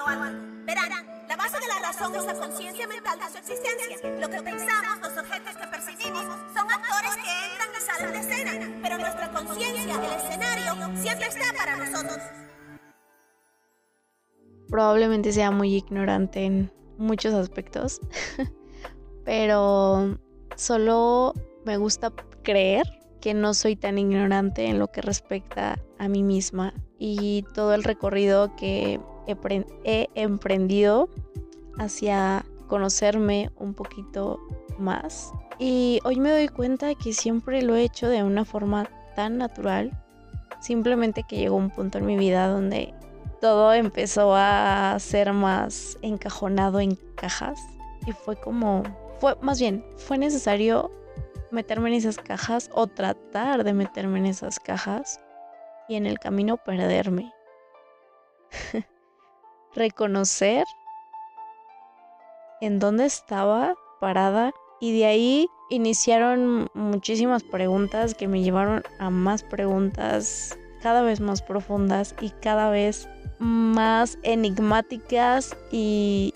haciendo algo. Verán, la base de la razón es la conciencia mental de su existencia. Lo que pensamos, los objetos que percibimos, son actores que entran y salen de escena, pero nuestra conciencia, el escenario, siempre está para nosotros. Probablemente sea muy ignorante en muchos aspectos, pero solo me gusta creer que no soy tan ignorante en lo que respecta a mí misma y todo el recorrido que he, emprendido hacia conocerme un poquito más. Y hoy me doy cuenta que siempre lo he hecho de una forma tan natural, simplemente que llegó un punto en mi vida donde todo empezó a ser más encajonado en cajas y fue como, fue más bien, fue necesario meterme en esas cajas o tratar de meterme en esas cajas y en el camino perderme. Reconocer en dónde estaba parada y de ahí iniciaron muchísimas preguntas que me llevaron a más preguntas cada vez más profundas y cada vez más enigmáticas y,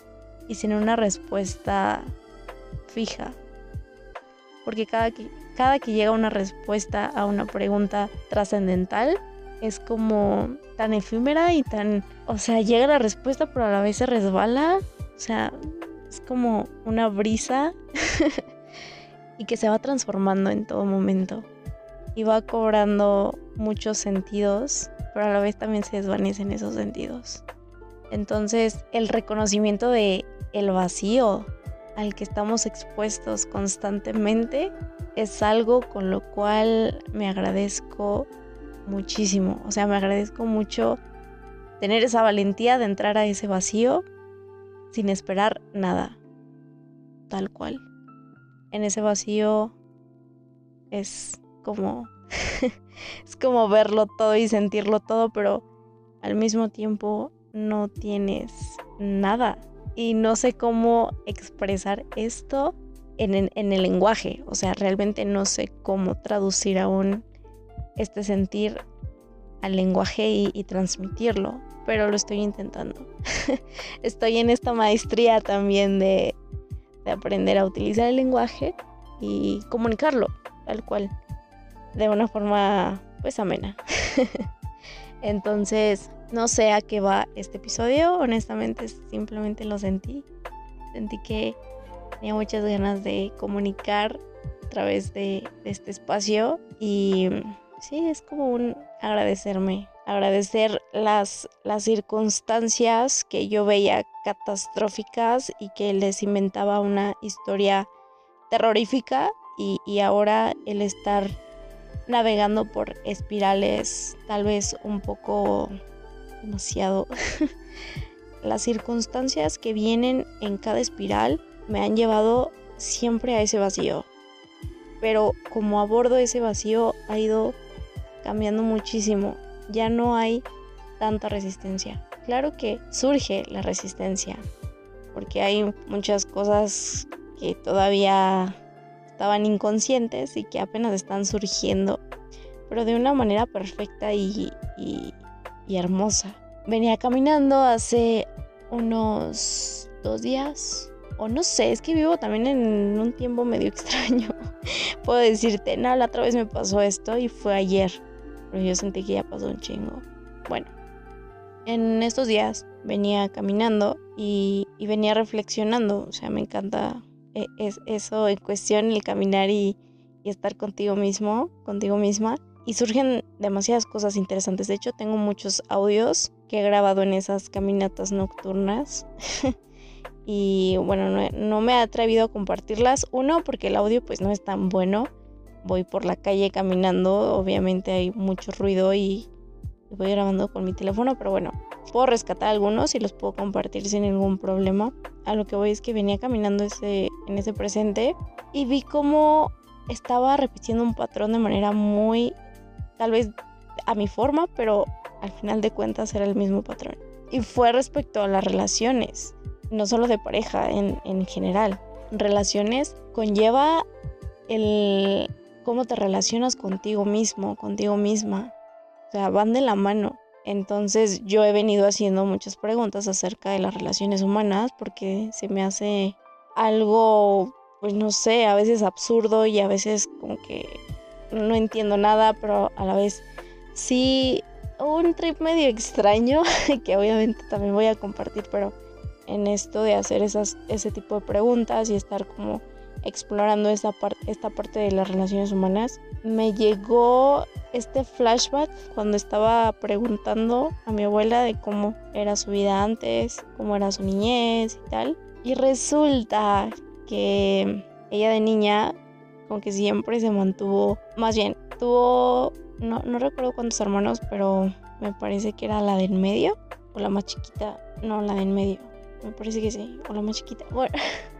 y sin una respuesta fija. Porque cada que, cada que llega una respuesta a una pregunta trascendental es como tan efímera y tan, o sea, llega la respuesta pero a la vez se resbala, o sea, es como una brisa y que se va transformando en todo momento y va cobrando muchos sentidos, pero a la vez también se desvanecen esos sentidos. Entonces, el reconocimiento de el vacío al que estamos expuestos constantemente es algo con lo cual me agradezco muchísimo. O sea, me agradezco mucho tener esa valentía de entrar a ese vacío sin esperar nada. Tal cual. En ese vacío es como es como verlo todo y sentirlo todo, pero al mismo tiempo no tienes nada y no sé cómo expresar esto en, el lenguaje. O sea, realmente no sé cómo traducir aún este sentir al lenguaje y, transmitirlo, pero lo estoy intentando. estoy en esta maestría también de, de aprender a utilizar el lenguaje y comunicarlo, tal cual, de una forma pues amena. Entonces, no sé a qué va este episodio, honestamente simplemente lo sentí. Sentí que tenía muchas ganas de comunicar a través de, este espacio y sí, es como un agradecerme, agradecer las, las circunstancias que yo veía catastróficas y que les inventaba una historia terrorífica y, y ahora el estar navegando por espirales tal vez un poco demasiado. Las circunstancias que vienen en cada espiral me han llevado siempre a ese vacío. Pero como abordo ese vacío ha ido cambiando muchísimo. Ya no hay tanta resistencia. Claro que surge la resistencia, porque hay muchas cosas que todavía estaban inconscientes y que apenas están surgiendo, pero de una manera perfecta y, y hermosa. Venía caminando hace unos dos días, o no sé, es que vivo también en un tiempo medio extraño. Puedo decirte, no, la otra vez me pasó esto y fue ayer, pero yo sentí que ya pasó un chingo. Bueno, en estos días venía caminando y, venía reflexionando, o sea, me encanta eh, es, eso en cuestión, el caminar y, y estar contigo mismo, contigo misma y surgen demasiadas cosas interesantes. De hecho, tengo muchos audios que he grabado en esas caminatas nocturnas. y bueno, no, me he atrevido a compartirlas. Uno, porque el audio pues no es tan bueno. Voy por la calle caminando, obviamente hay mucho ruido y voy grabando con mi teléfono, pero bueno, puedo rescatar algunos y los puedo compartir sin ningún problema. A lo que voy es que venía caminando ese, en ese presente y vi cómo estaba repitiendo un patrón de manera muy tal vez a mi forma, pero al final de cuentas era el mismo patrón. Y fue respecto a las relaciones, no solo de pareja, en, en general. Relaciones conlleva el cómo te relacionas contigo mismo, contigo misma. O sea, van de la mano. Entonces yo he venido haciendo muchas preguntas acerca de las relaciones humanas porque se me hace algo, pues no sé, a veces absurdo y a veces como que no entiendo nada, pero a la vez sí un trip medio extraño que obviamente también voy a compartir, pero en esto de hacer esas, ese tipo de preguntas y estar como explorando esta, esta parte de las relaciones humanas, me llegó este flashback cuando estaba preguntando a mi abuela de cómo era su vida antes, cómo era su niñez y tal. Y resulta que ella de niña, como que siempre se mantuvo, más bien, tuvo, no, no recuerdo cuántos hermanos, pero me parece que era la del medio o la más chiquita, no, la del medio, me parece que sí, o la más chiquita. Bueno,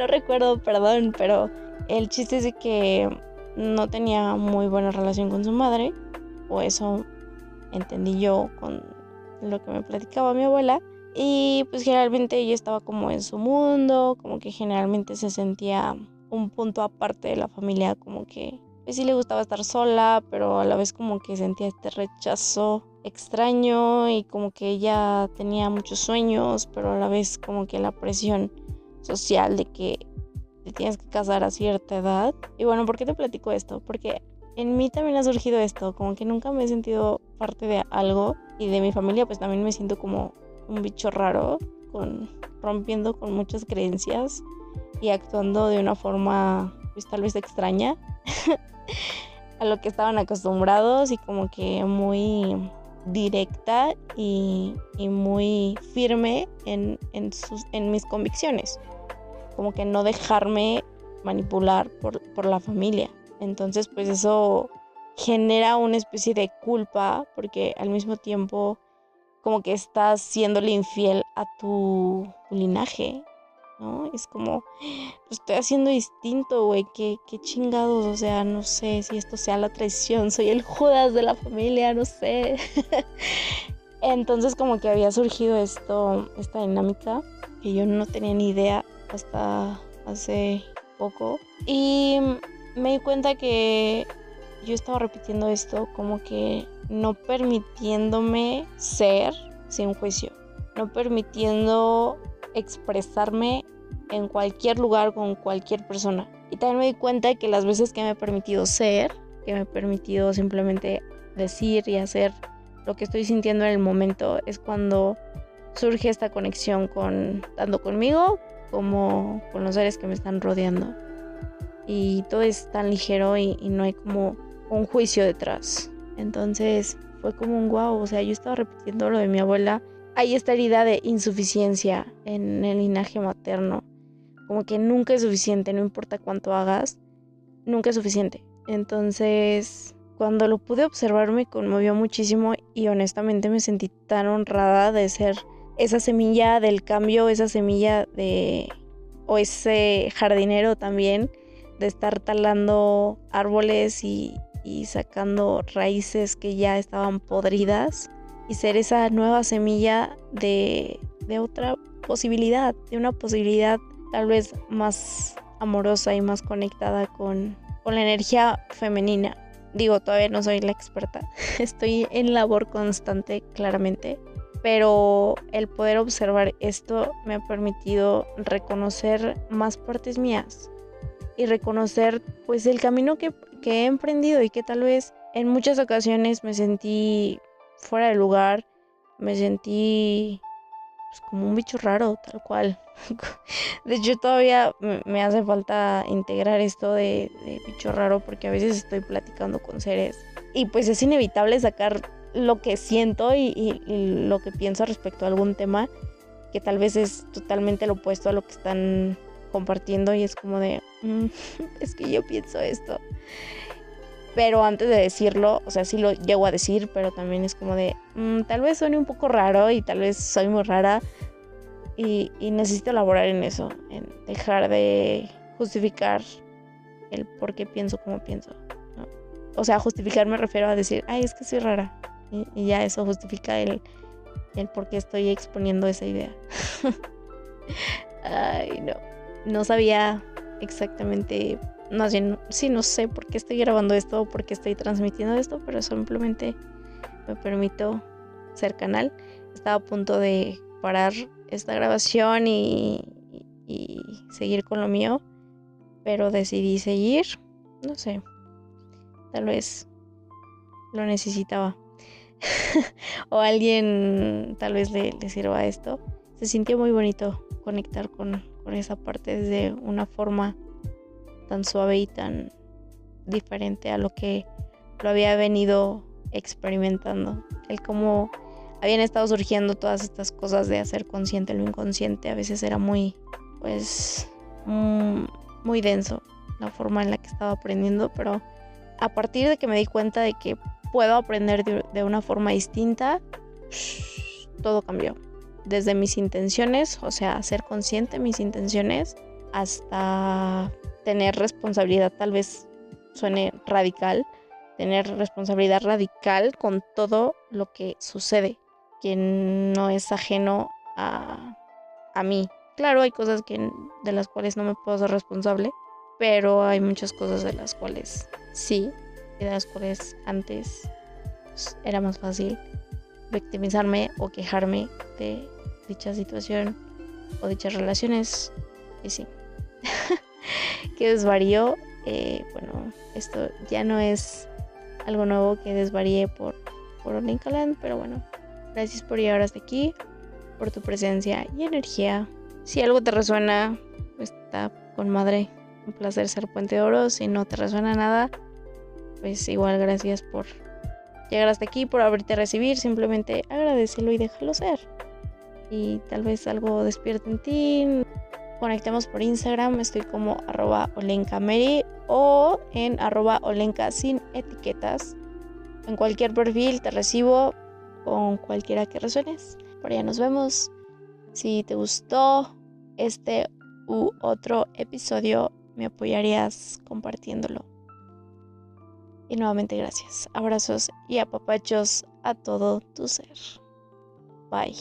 no recuerdo, perdón, pero el chiste es de que no tenía muy buena relación con su madre, o eso entendí yo con lo que me platicaba mi abuela. Y pues generalmente ella estaba como en su mundo, como que generalmente se sentía un punto aparte de la familia, como que pues sí le gustaba estar sola, pero a la vez como que sentía este rechazo extraño y como que ella tenía muchos sueños, pero a la vez como que la presión social de que te tienes que casar a cierta edad. Y bueno, ¿por qué te platico esto? Porque en mí también ha surgido esto, como que nunca me he sentido parte de algo y de mi familia pues también me siento como un bicho raro, con, rompiendo con muchas creencias y actuando de una forma pues tal vez extraña a lo que estaban acostumbrados y como que muy directa y, muy firme en, sus, en mis convicciones como que no dejarme manipular por, la familia. Entonces, pues eso genera una especie de culpa porque al mismo tiempo como que estás siéndole infiel a tu, linaje, ¿no? Es como, lo estoy haciendo distinto, güey, qué, qué chingados, o sea, no sé si esto sea la traición, soy el Judas de la familia, no sé. Entonces como que había surgido esto, esta dinámica, que yo no tenía ni idea hasta hace poco. Y me di cuenta que yo estaba repitiendo esto como que no permitiéndome ser sin juicio, no permitiendo expresarme en cualquier lugar con cualquier persona. Y también me di cuenta que las veces que me he permitido ser, que me he permitido simplemente decir y hacer lo que estoy sintiendo en el momento, es cuando surge esta conexión con tanto conmigo como con los seres que me están rodeando. Y todo es tan ligero y, no hay como un juicio detrás. Entonces fue como un guau, o sea, yo estaba repitiendo lo de mi abuela. Hay esta herida de insuficiencia en el linaje materno. Como que nunca es suficiente, no importa cuánto hagas, nunca es suficiente. Entonces, cuando lo pude observar me conmovió muchísimo y honestamente me sentí tan honrada de ser esa semilla del cambio, esa semilla de, o ese jardinero también, de estar talando árboles y, sacando raíces que ya estaban podridas y ser esa nueva semilla de, de otra posibilidad, de una posibilidad tal vez más amorosa y más conectada con, con la energía femenina. Digo, todavía no soy la experta, estoy en labor constante, claramente, pero el poder observar esto me ha permitido reconocer más partes mías y reconocer pues el camino que, he emprendido y que tal vez en muchas ocasiones me sentí fuera de lugar, me sentí pues, como un bicho raro, tal cual. De hecho, todavía me hace falta integrar esto de, de, bicho raro porque a veces estoy platicando con seres y pues es inevitable sacar lo que siento y, lo que pienso respecto a algún tema que tal vez es totalmente lo opuesto a lo que están compartiendo y es como de, mm, es que yo pienso esto. Pero antes de decirlo, o sea, sí lo llego a decir, pero también es como de, mm, tal vez suene un poco raro y tal vez soy muy rara y, necesito elaborar en eso, en dejar de justificar el por qué pienso como pienso. O sea, justificar me refiero a decir, ay, es que soy rara. Y, ya eso justifica el, el por qué estoy exponiendo esa idea. Ay, no. No sabía exactamente, más bien, sí, no sé por qué estoy grabando esto o por qué estoy transmitiendo esto, pero simplemente me permito ser canal. Estaba a punto de parar esta grabación y, y seguir con lo mío, pero decidí seguir, no sé, tal vez lo necesitaba. o alguien tal vez le, sirva esto. Se sintió muy bonito conectar con, con esa parte desde una forma tan suave y tan diferente a lo que lo había venido experimentando. El cómo habían estado surgiendo todas estas cosas de hacer consciente lo inconsciente. A veces era muy, pues, mm, muy denso la forma en la que estaba aprendiendo, pero a partir de que me di cuenta de que puedo aprender de, una forma distinta, todo cambió. Desde mis intenciones, o sea, ser consciente de mis intenciones, hasta tener responsabilidad, tal vez suene radical, tener responsabilidad radical con todo lo que sucede, que no es ajeno a, a mí. Claro, hay cosas que, de las cuales no me puedo ser responsable, pero hay muchas cosas de las cuales sí, las cuales antes pues, era más fácil victimizarme o quejarme de dicha situación o dichas relaciones. Y sí, que desvarió. Eh, bueno, esto ya no es algo nuevo que desvaríe por, por Lincoln, pero bueno, gracias por llegar hasta aquí, por tu presencia y energía. Si algo te resuena, pues está con madre. Un placer ser Puente de Oro. Si no te resuena nada, pues igual gracias por llegar hasta aquí, por abrirte a recibir. Simplemente agradecelo y déjalo ser. Y tal vez algo despierte en ti. Conectemos por Instagram. Estoy como arroba olenkameri o en arroba olenka sin etiquetas. En cualquier perfil te recibo con cualquiera que resuenes. Por allá nos vemos. Si te gustó este u otro episodio, me apoyarías compartiéndolo. Y nuevamente gracias. Abrazos y apapachos a todo tu ser. Bye.